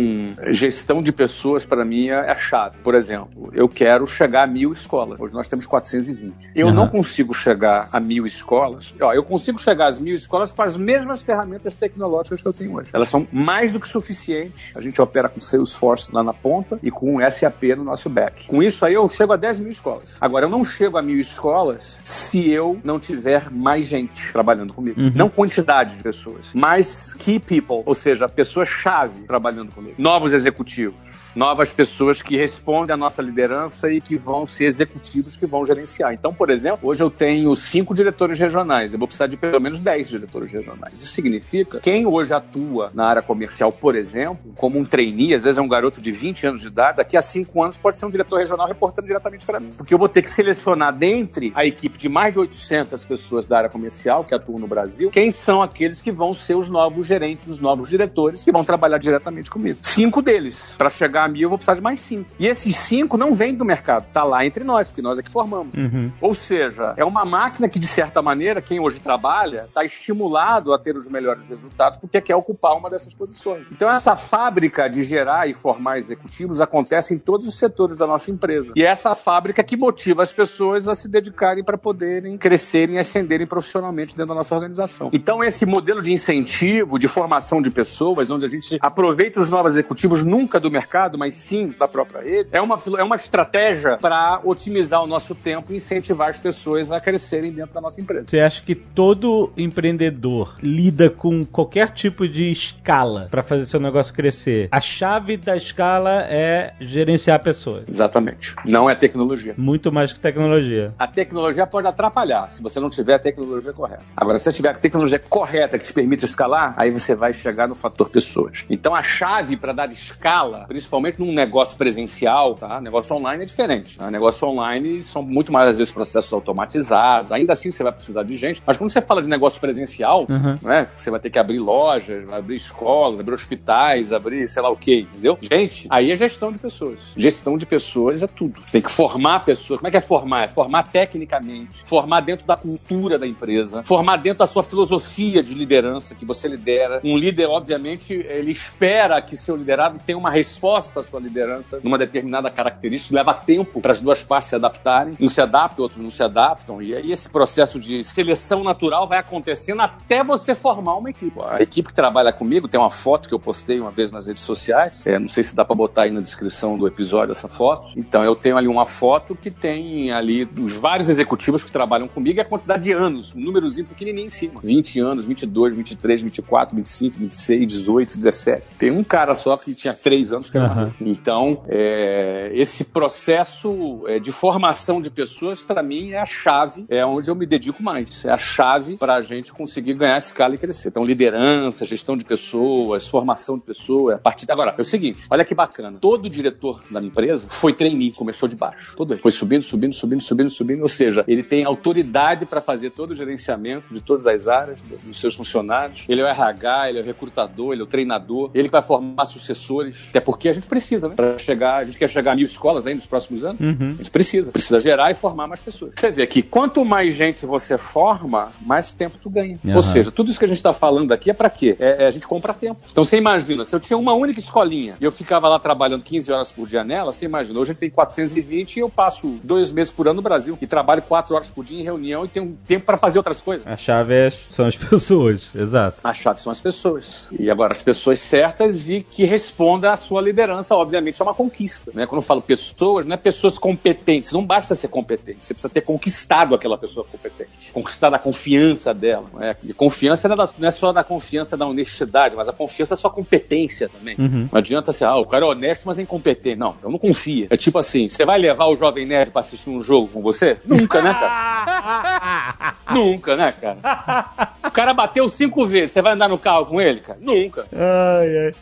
gestão de pessoas para mim é a chave. Por exemplo, eu quero chegar a mil escolas. Hoje nós temos 420. Eu uhum. não consigo chegar a mil escolas. Ó, eu consigo chegar às mil escolas com as mesmas ferramentas tecnológicas que eu tenho hoje. Elas são mais do que suficientes. A gente opera com Salesforce lá na ponta e com SAP no nosso back. Com isso aí eu chego a 10 mil escolas. Agora, eu não chego a mil escolas se eu não tiver mais gente trabalhando comigo. Uhum. Não quantidade de pessoas, mas key people, ou seja, pessoas-chave trabalhando comigo. Novos executivos novas pessoas que respondem à nossa liderança e que vão ser executivos que vão gerenciar. Então, por exemplo, hoje eu tenho cinco diretores regionais, eu vou precisar de pelo menos dez diretores regionais. Isso significa quem hoje atua na área comercial, por exemplo, como um trainee, às vezes é um garoto de 20 anos de idade, daqui a cinco anos pode ser um diretor regional reportando diretamente para mim. Porque eu vou ter que selecionar dentre a equipe de mais de 800 pessoas da área comercial que atuam no Brasil, quem são aqueles que vão ser os novos gerentes, os novos diretores que vão trabalhar diretamente comigo. Cinco deles, para chegar a mim eu vou precisar de mais cinco. E esses cinco não vêm do mercado, tá lá entre nós, porque nós é que formamos. Uhum. Ou seja, é uma máquina que, de certa maneira, quem hoje trabalha, está estimulado a ter os melhores resultados porque quer ocupar uma dessas posições. Então, essa fábrica de gerar e formar executivos acontece em todos os setores da nossa empresa. E é essa fábrica que motiva as pessoas a se dedicarem para poderem crescerem e ascenderem profissionalmente dentro da nossa organização. Então, esse modelo de incentivo, de formação de pessoas, onde a gente aproveita os novos executivos nunca do mercado, mercado, mas sim da própria rede, é uma, é uma estratégia para otimizar o nosso tempo e incentivar as pessoas a crescerem dentro da nossa empresa. Você acha que todo empreendedor lida com qualquer tipo de escala para fazer seu negócio crescer? A chave da escala é gerenciar pessoas. Exatamente. Não é tecnologia. Muito mais que tecnologia. A tecnologia pode atrapalhar se você não tiver a tecnologia correta. Agora, se você tiver a tecnologia correta que te permite escalar, aí você vai chegar no fator pessoas. Então, a chave para dar escala, principalmente num negócio presencial, tá? Negócio online é diferente. Né? Negócio online são muito mais, às vezes, processos automatizados. Ainda assim, você vai precisar de gente. Mas quando você fala de negócio presencial, uhum. né? Você vai ter que abrir lojas, abrir escolas, abrir hospitais, abrir sei lá o quê, entendeu? Gente, aí é gestão de pessoas. Gestão de pessoas é tudo. Você tem que formar pessoas. Como é que é formar? É formar tecnicamente, formar dentro da cultura da empresa, formar dentro da sua filosofia de liderança que você lidera. Um líder, obviamente, ele espera que seu liderado tenha uma resposta à sua liderança numa determinada característica. Leva tempo para as duas partes se adaptarem. Uns se adaptam, outros não se adaptam. E aí esse processo de seleção natural vai acontecendo até você formar uma equipe. A equipe que trabalha comigo tem uma foto que eu postei uma vez nas redes sociais. É, não sei se dá para botar aí na descrição do episódio essa foto. Então eu tenho ali uma foto que tem ali os vários executivos que trabalham comigo e a quantidade de anos, um númerozinho pequenininho em cima. 20 anos, 22, 23, 24, 25, 26, 18, 17. Tem um cara só que tinha 3 anos que era uhum. Então, é, esse processo é, de formação de pessoas, para mim, é a chave, é onde eu me dedico mais. É a chave para a gente conseguir ganhar escala e crescer. Então, liderança, gestão de pessoas, formação de pessoas, a partir Agora, é o seguinte, olha que bacana. Todo diretor da minha empresa foi trainee, começou de baixo. Todo ele foi subindo, subindo, subindo, subindo, subindo. Ou seja, ele tem autoridade para fazer todo o gerenciamento de todas as áreas dos seus funcionários. Ele é o RH, ele é o recrutador, ele é o treinador. Ele vai formar sucessores. Até porque a gente precisa, né? Para chegar, a gente quer chegar a mil escolas aí nos próximos anos. Uhum. A gente precisa. Precisa gerar e formar mais pessoas. Você vê que quanto mais gente você forma, mais tempo tu ganha. Uhum. Ou seja, tudo isso que a gente está falando aqui é para quê? É, é, a gente compra tempo. Então você imagina, se eu tinha uma única escolinha e eu ficava lá trabalhando 15 horas por dia nela, você imagina, hoje a gente tem 420 e eu passo dois meses por ano no Brasil e trabalho quatro horas por dia em reunião e tenho tempo para fazer outras coisas. A chave é, são as pessoas, exato. A chave são as pessoas. E agora, as pessoas certas e que respondam à sua liderança, obviamente, é uma conquista. Né? Quando eu falo pessoas, não é pessoas competentes, não basta ser competente, você precisa ter conquistado aquela pessoa competente, conquistado a confiança dela. Não é? E confiança não é só da confiança da honestidade, mas a confiança é sua competência também. Uhum. Não adianta ser, ah, o cara é honesto, mas é incompetente. Não, então não confia. É tipo assim, você vai levar o Jovem Nerd pra assistir um jogo com você? Nunca, né, cara? Nunca, né, cara? O cara bateu cinco vezes, você vai andar no carro com ele, cara? Nunca. Ai, ai.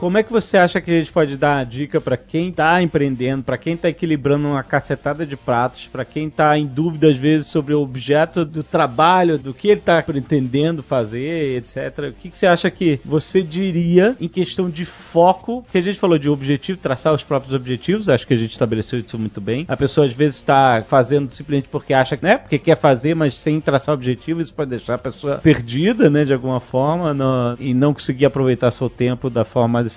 Como é que você acha que a gente pode dar uma dica para quem tá empreendendo, para quem tá equilibrando uma cacetada de pratos, para quem tá em dúvida às vezes sobre o objeto do trabalho, do que ele tá pretendendo fazer, etc. O que, que você acha que você diria em questão de foco? Que a gente falou de objetivo, traçar os próprios objetivos, acho que a gente estabeleceu isso muito bem. A pessoa às vezes está fazendo simplesmente porque acha né, porque quer fazer, mas sem traçar objetivo, isso pode deixar a pessoa perdida, né, de alguma forma, no, e não conseguir aproveitar seu tempo da forma mais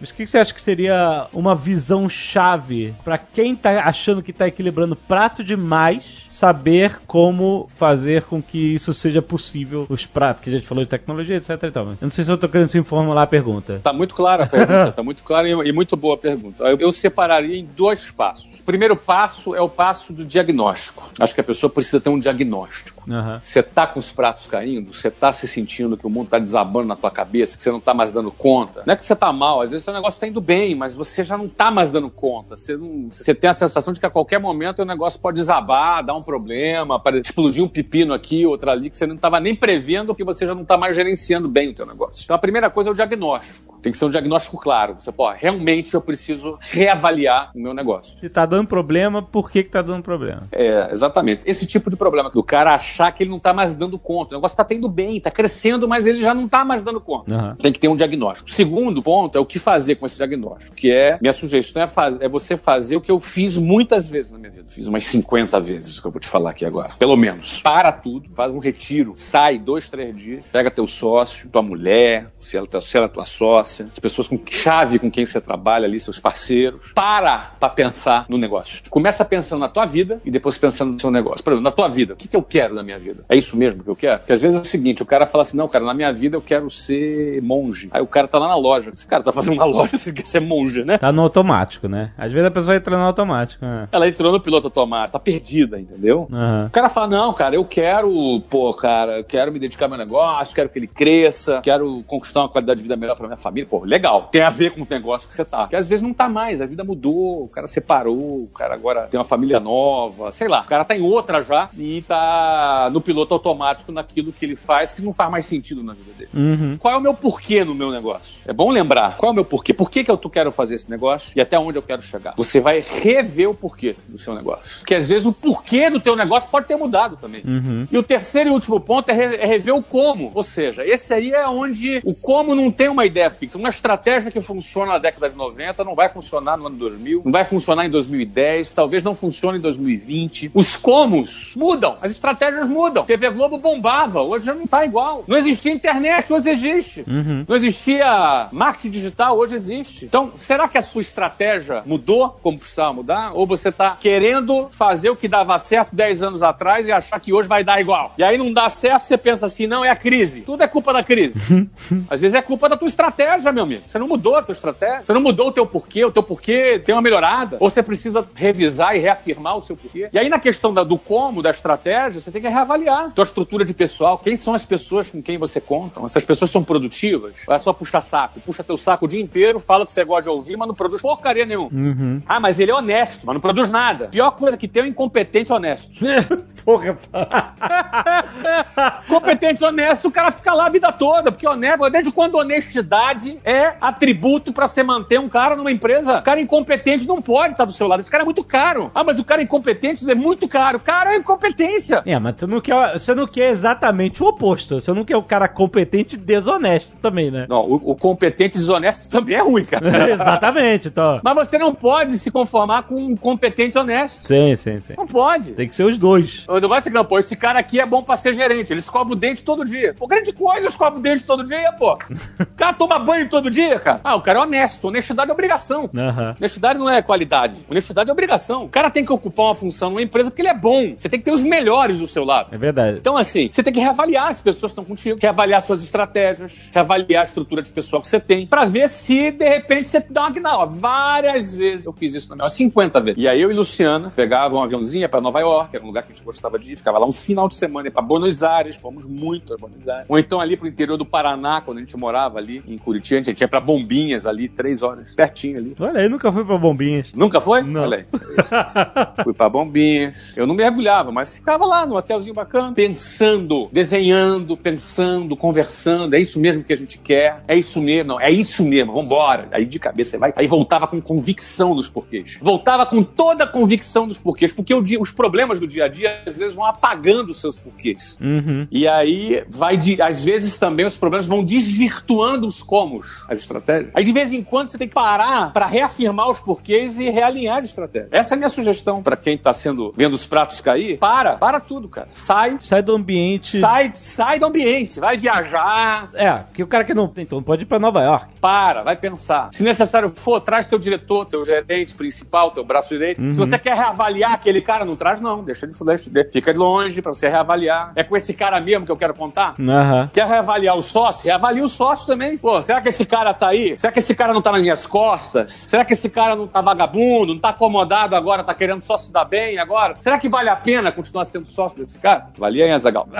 Mas o que você acha que seria uma visão chave para quem tá achando que tá equilibrando prato demais saber como fazer com que isso seja possível, os pratos, porque a gente falou de tecnologia, etc e tal. Eu não sei se eu tô querendo se formular a pergunta. Tá muito clara a pergunta, tá muito clara e muito boa a pergunta. Eu, eu separaria em dois passos. O primeiro passo é o passo do diagnóstico. Acho que a pessoa precisa ter um diagnóstico. Você uhum. tá com os pratos caindo, você tá se sentindo que o mundo tá desabando na tua cabeça, que você não tá mais dando conta. Não é que você tá mal, às vezes o negócio tá indo bem, mas você já não tá mais dando conta. Você, não, você tem a sensação de que a qualquer momento o negócio pode desabar, dar um problema, explodir um pepino aqui, outro ali, que você não estava nem prevendo, porque você já não está mais gerenciando bem o teu negócio. Então a primeira coisa é o diagnóstico. Tem que ser um diagnóstico claro. Você, pô, realmente eu preciso reavaliar o meu negócio. Se está dando problema, por que que tá dando problema? É, exatamente. Esse tipo de problema do cara achar que ele não está mais dando conta. O negócio está tendo bem, está crescendo, mas ele já não está mais dando conta. Uhum. Tem que ter um diagnóstico. Segundo ponto é o que fazer com esse diagnóstico, que é, minha sugestão é, faz, é você fazer o que eu fiz muitas vezes na minha vida. Fiz umas 50 vezes, vou te falar aqui agora. Pelo menos. Para tudo, faz um retiro, sai dois, três dias, pega teu sócio, tua mulher, se ela, se ela é tua sócia, as pessoas com chave com quem você trabalha ali, seus parceiros. Para pra pensar no negócio. Começa pensando na tua vida e depois pensando no seu negócio. Por exemplo, na tua vida, o que, que eu quero na minha vida? É isso mesmo que eu quero? Porque às vezes é o seguinte, o cara fala assim, não, cara, na minha vida eu quero ser monge. Aí o cara tá lá na loja. Esse cara tá fazendo uma loja, você quer ser monge, né? Tá no automático, né? Às vezes a pessoa entra no automático. Né? Ela entrou no piloto automático, tá perdida, entendeu? Aham. O cara fala, não, cara, eu quero, pô, cara, quero me dedicar ao meu negócio, quero que ele cresça, quero conquistar uma qualidade de vida melhor pra minha família. Pô, legal. Tem a ver com o negócio que você tá. Porque às vezes não tá mais, a vida mudou, o cara separou, o cara agora tem uma família nova, sei lá. O cara tá em outra já e tá no piloto automático naquilo que ele faz que não faz mais sentido na vida dele. Uhum. Qual é o meu porquê no meu negócio? É bom lembrar. Qual é o meu porquê? Por que, que eu tô- quero fazer esse negócio e até onde eu quero chegar? Você vai rever o porquê do seu negócio. Porque às vezes o porquê do teu negócio pode ter mudado também. Uhum. E o terceiro e último ponto é, re- é rever o como. Ou seja, esse aí é onde o como não tem uma ideia fixa. Uma estratégia que funciona na década de 90 não vai funcionar no ano 2000, não vai funcionar em 2010, talvez não funcione em 2020. Os comos mudam, as estratégias mudam. TV Globo bombava, hoje já não tá igual. Não existia internet, hoje existe. Uhum. Não existia marketing digital, hoje existe. Então, será que a sua estratégia mudou como precisava mudar? Ou você está querendo fazer o que dava certo 10 anos atrás e achar que hoje vai dar igual? E aí não dá certo, você pensa assim, não, é a crise. Tudo é culpa da crise. Às vezes é culpa da tua estratégia, meu amigo. Você não mudou a tua estratégia, você não mudou o teu porquê, o teu porquê tem uma melhorada. Ou você precisa revisar e reafirmar o seu porquê. E aí na questão da- do como, da estratégia, você tem que reavaliar tua estrutura de pessoal. Quem são as pessoas com quem você conta? Essas pessoas são produtivas? Ou é só puxar saco? Puxa teu saco o dia inteiro, fala que você gosta de ouvir, mas não produz porcaria nenhuma. Uhum. Ah, mas ele é honesto, mas não produz nada. Pior coisa que tem é um incompetente honesto. Porra, Competente honesto, o cara fica lá a vida toda, porque honesto, desde quando honestidade é atributo pra você manter um cara numa empresa, o cara incompetente não pode estar do seu lado. Esse cara é muito caro. Ah, mas o cara incompetente é muito caro. Cara, é incompetência. É, mas tu não quer, você não quer exatamente o oposto. Você não quer o cara competente e desonesto também, né? Não, o, o competente desonesto também é ruim, cara. exatamente, então. Mas você não pode se conformar com um competente honesto. Sim, sim, sim. Não pode. Tem que ser os dois. O negócio é que, não, pô, esse cara aqui é bom pra ser gerente. Ele escova o dente todo dia. Pô, grande coisa, escova o dente todo dia, pô. O cara toma banho todo dia, cara. Ah, o cara é honesto. Honestidade é obrigação. Aham. Honestidade não é qualidade. Honestidade é obrigação. O cara tem que ocupar uma função numa empresa porque ele é bom. Você tem que ter os melhores do seu lado. É verdade. Então, assim, você tem que reavaliar as pessoas que estão contigo, reavaliar suas estratégias, reavaliar a estrutura de pessoal que você tem, pra ver se, de repente, você dá uma guinada. Várias vezes eu fiz isso na minha 50 vezes. E aí eu e Luciana pegava um aviãozinho pra Nova York, era um lugar que a gente gostava de ir, ficava lá um final de semana, ia pra Buenos Aires, fomos muito a Buenos Aires. Ou então ali pro interior do Paraná, quando a gente morava ali em Curitiba, a gente ia pra Bombinhas ali, três horas, pertinho ali. Olha aí, nunca fui pra bombinhas. Nunca foi? Não. Olha aí. Fui pra Bombinhas. Eu não mergulhava, mas ficava lá no hotelzinho bacana, pensando, desenhando, pensando, conversando. É isso mesmo que a gente quer. É isso mesmo. Não, é isso mesmo. Vambora. Aí de cabeça você vai. Aí voltava com convicção dos porquês. Voltava com toda a convicção dos porquês. Porque dia- os problemas do dia a dia, às vezes, vão apagando os seus porquês. Uhum. E aí vai de. Às vezes também os problemas vão desvirtuando os comos, as estratégias. Aí de vez em quando você tem que parar para reafirmar os porquês e realinhar as estratégias. Essa é a minha sugestão para quem tá sendo vendo os pratos cair. Para, para tudo, cara. Sai, Sai do ambiente. sai, sai do ambiente. Vai viajar, É, porque o cara que não. Então não pode ir pra Nova York. para, vai pensar. Se necessário for, traz teu diretor, teu gerente principal, teu braço direito. Se você quer reavaliar aquele cara, não traz não, deixa ele deixa, fica longe para você reavaliar. É com esse cara mesmo que eu quero contar? Aham. Quer reavaliar o sócio? Reavalia o sócio também. Pô, será que esse cara tá aí? Será que esse cara não tá nas minhas costas? Será que esse cara não tá vagabundo? Não tá acomodado agora? Tá querendo só se dar bem agora? Será que vale a pena continuar sendo sócio desse cara? Valia, hein, Azagal?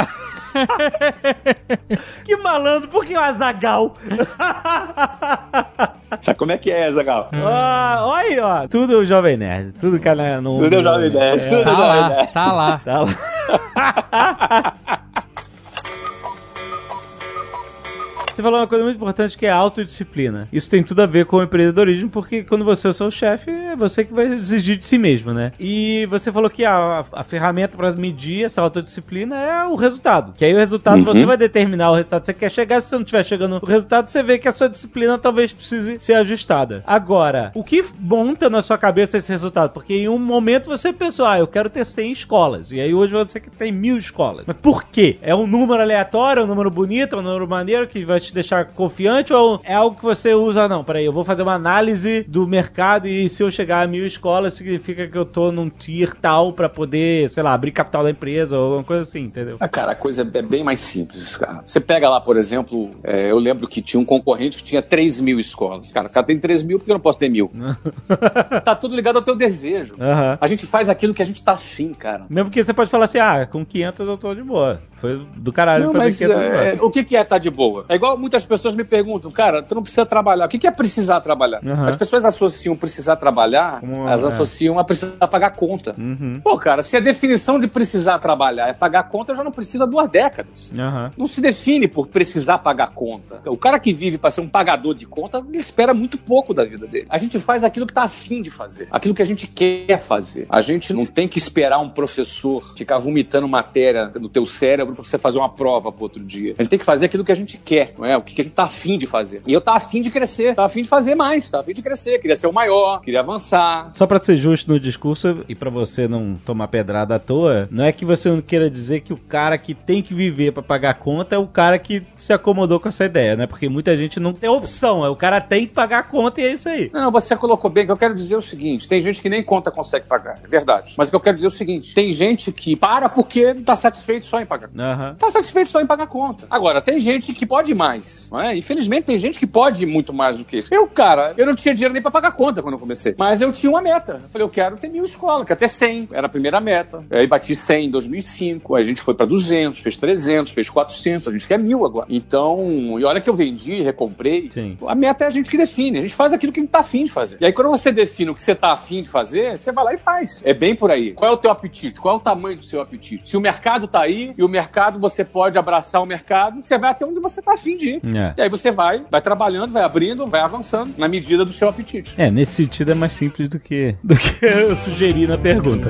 Que malandro, por que o Azagal? Sabe como é que é, Azagal? Ah, olha aí, ó. Tudo Jovem Nerd. Tudo. No, Tudo é Jovem Nerd, tudo Tá Jovem lá, Nerd. tá lá. Tá lá. Você falou uma coisa muito importante que é a autodisciplina. Isso tem tudo a ver com o empreendedorismo, porque quando você é o seu chefe, é você que vai exigir de si mesmo, né? E você falou que a, a ferramenta para medir essa autodisciplina é o resultado. Que aí o resultado Uhum. você vai determinar o resultado que você quer chegar. Se você não estiver chegando no resultado, você vê que a sua disciplina talvez precise ser ajustada. Agora, o que monta na sua cabeça esse resultado? Porque em um momento você pensou, ah, eu quero ter 100 escolas. E aí hoje você que tem mil escolas. Mas por quê? É um número aleatório, é um número bonito, é um número maneiro que vai te deixar confiante ou é algo que você usa? Não, peraí, eu vou fazer uma análise do mercado e se eu chegar a mil escolas, significa que eu tô num tier tal pra poder, sei lá, abrir capital da empresa ou alguma coisa assim, entendeu? Ah, cara, a coisa é bem mais simples, cara. Você pega lá, por exemplo, é, eu lembro que tinha um concorrente que tinha 3 mil escolas. Cara, o cara tem 3 mil, por que eu não posso ter mil? tá tudo ligado ao teu desejo. Aham. A gente faz aquilo que a gente tá afim, cara. Mesmo que você pode falar assim, ah, com 500 eu tô de boa. Foi do caralho Não, fazer mas 500 de é, boa. o que, que é estar de boa? É igual muitas pessoas me perguntam, cara, tu não precisa trabalhar. O que, que é precisar trabalhar? Aham. As pessoas associam precisar trabalhar, Como, elas é. associam a precisar pagar conta. Uhum. Pô, cara, se a definição de precisar trabalhar é pagar conta, já não preciso há duas décadas. Aham. Não se define por precisar pagar conta. O cara que vive para ser um pagador de conta, ele espera muito pouco da vida dele. A gente faz aquilo que tá afim de fazer, aquilo que a gente quer fazer. A gente não tem que esperar um professor ficar vomitando matéria no teu cérebro pra você fazer uma prova pro outro dia. A gente tem que fazer aquilo que a gente quer, não é? O que a gente tá afim de fazer. E eu tá afim de crescer, tá afim de fazer mais, tá afim de crescer, queria ser o maior, queria avançar. Só pra ser justo no discurso e pra você não tomar pedrada à toa, não é que você não queira dizer que o cara que tem que viver pra pagar conta é o cara que se acomodou com essa ideia, né? Porque muita gente não tem opção, é o cara tem que pagar a conta e é isso aí. Não, você colocou bem que eu quero dizer o seguinte: tem gente que nem conta consegue pagar, é verdade. Mas o que eu quero dizer é o seguinte: tem gente que para porque não tá satisfeito só em pagar. Aham. Tá satisfeito só em pagar conta. Agora, tem gente que pode mais, não é? Infelizmente, tem gente que pode muito mais do que isso. Eu, cara, eu não tinha dinheiro nem pra pagar conta quando eu comecei. Mas eu tinha uma meta. Eu falei, eu quero ter mil escolas, quero ter 100. Era a primeira meta. Aí bati 100 em 2005, aí a gente foi pra 200, fez 300, fez 400, a gente quer mil agora. Então, e olha que eu vendi, recomprei. Sim. A meta é a gente que define. A gente faz aquilo que a gente tá afim de fazer. E aí, quando você define o que você tá afim de fazer, você vai lá e faz. É bem por aí. Qual é o teu apetite? Qual é o tamanho do seu apetite? Se o mercado tá aí e o mercado você pode abraçar o mercado, você vai até onde você tá afim de ir. É. E aí você vai, vai trabalhando, vai abrindo, vai avançando na medida do seu apetite. É, nesse sentido é mais simples do que, do que eu sugeri na pergunta.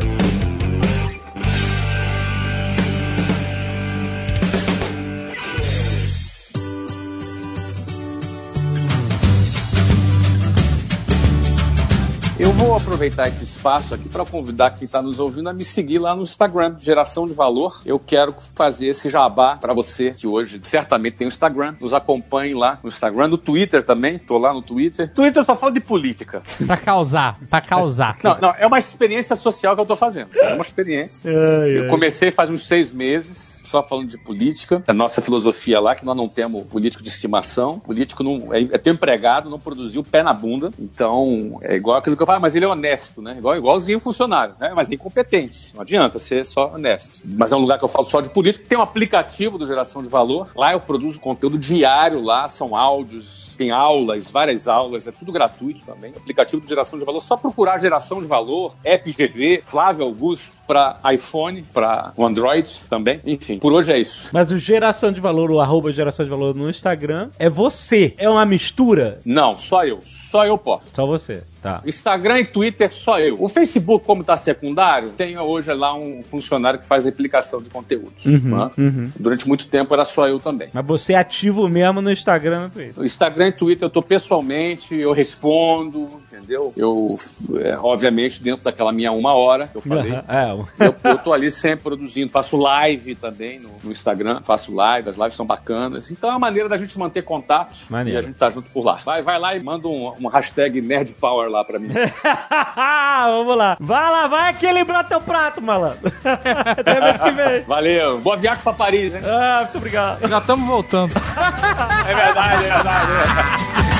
Vou aproveitar esse espaço aqui para convidar quem está nos ouvindo a me seguir lá no Instagram, Geração de Valor. Eu quero fazer esse jabá para você que hoje certamente tem o Instagram. Nos acompanhe lá no Instagram, no Twitter também. Tô lá no Twitter. Twitter só falo de política. Pra causar, pra causar. Não, não, é uma experiência social que eu tô fazendo. É uma experiência. Eu comecei faz uns seis meses. Só falando de política, a nossa filosofia lá, que nós não temos político de estimação, político não é, é teu empregado, não produziu pé na bunda. Então, é igual aquilo que eu falo, ah, mas ele é honesto, né? Igual, igualzinho funcionário, né? Mas é incompetente. Não adianta ser só honesto. Mas é um lugar que eu falo só de política. Tem um aplicativo do Geração de Valor. Lá eu produzo conteúdo diário lá, são áudios, tem aulas, várias aulas, é tudo gratuito também. Aplicativo de geração de valor, só procurar geração de valor, App GV, Flávio Augusto, para iPhone, para o Android também. Enfim, por hoje é isso. Mas o geração de valor, o arroba geração de valor no Instagram, é você. É uma mistura? Não, só eu. Só eu posso. Só você. Tá. Instagram e Twitter, só eu. O Facebook, como está secundário, tem hoje lá um funcionário que faz replicação de conteúdos. né? uhum. Durante muito tempo era só eu também. Mas você é ativo mesmo no Instagram e no Twitter. Instagram e Twitter eu tô pessoalmente, eu respondo, entendeu? Eu, é, obviamente, dentro daquela minha uma hora que eu falei. É, Eu, eu tô ali sempre produzindo, faço live também no, no Instagram, faço live, as lives são bacanas. Então é uma maneira da gente manter contato Maneiro. e a gente tá junto por lá. Vai, vai lá e manda um, um hashtag NerdPower lá pra mim. Vamos lá. Vai lá, vai equilibrar teu prato, malandro. Até mês que vem. Valeu, boa viagem pra Paris, hein? Ah, muito obrigado. Já estamos voltando. É verdade, é verdade.